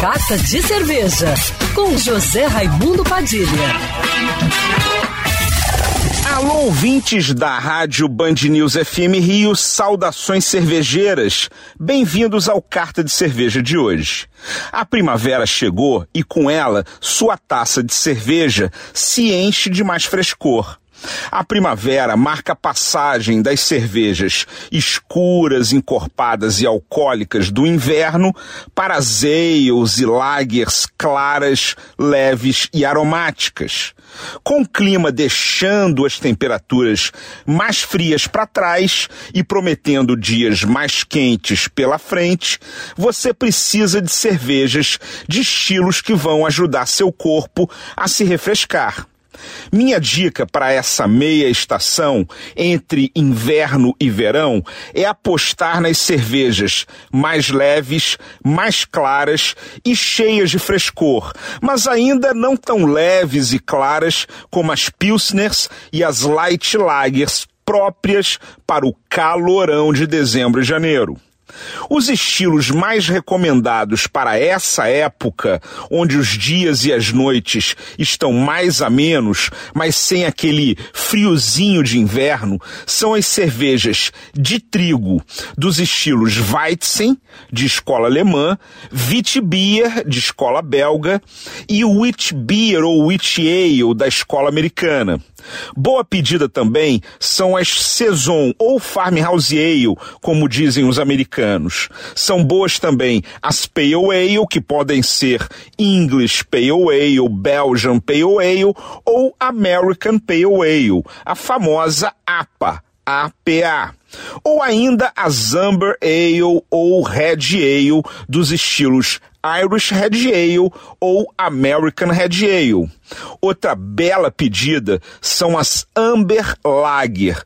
Carta de Cerveja, com José Raimundo Padilha. Alô, ouvintes da Rádio Band News FM Rio, saudações cervejeiras. Bem-vindos ao Carta de Cerveja de hoje. A primavera chegou e com ela sua taça de cerveja se enche de mais frescor. A primavera marca a passagem das cervejas escuras, encorpadas e alcoólicas do inverno para as e lagers claras, leves e aromáticas. Com o clima deixando as temperaturas mais frias para trás e prometendo dias mais quentes pela frente, você precisa de cervejas de estilos que vão ajudar seu corpo a se refrescar. Minha dica para essa meia estação entre inverno e verão é apostar nas cervejas mais leves, mais claras e cheias de frescor, mas ainda não tão leves e claras como as Pilsners e as Light Lagers próprias para o calorão de dezembro e janeiro. Os estilos mais recomendados para essa época, onde os dias e as noites estão mais amenos, mas sem aquele friozinho de inverno, são as cervejas de trigo dos estilos Weizen, de escola alemã, Witbier, de escola belga, e Witbier ou Wit Ale, da escola americana. Boa pedida também são as Saison ou Farmhouse Ale, como dizem os americanos. São boas também as Pale Ale, que podem ser English Pale Ale, Belgian Pale Ale ou American Pale Ale, a famosa APA. APA. Ou ainda a Amber Ale ou Red Ale dos estilos Irish Red Ale ou American Red Ale. Outra bela pedida são as Amber Lager,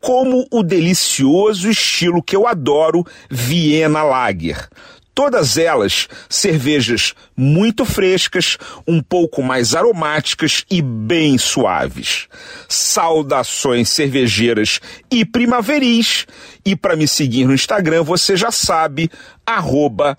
como o delicioso estilo que eu adoro, Viena Lager. Todas elas cervejas muito frescas, um pouco mais aromáticas e bem suaves. Saudações cervejeiras e primaveris. E para me seguir no Instagram, você já sabe, arroba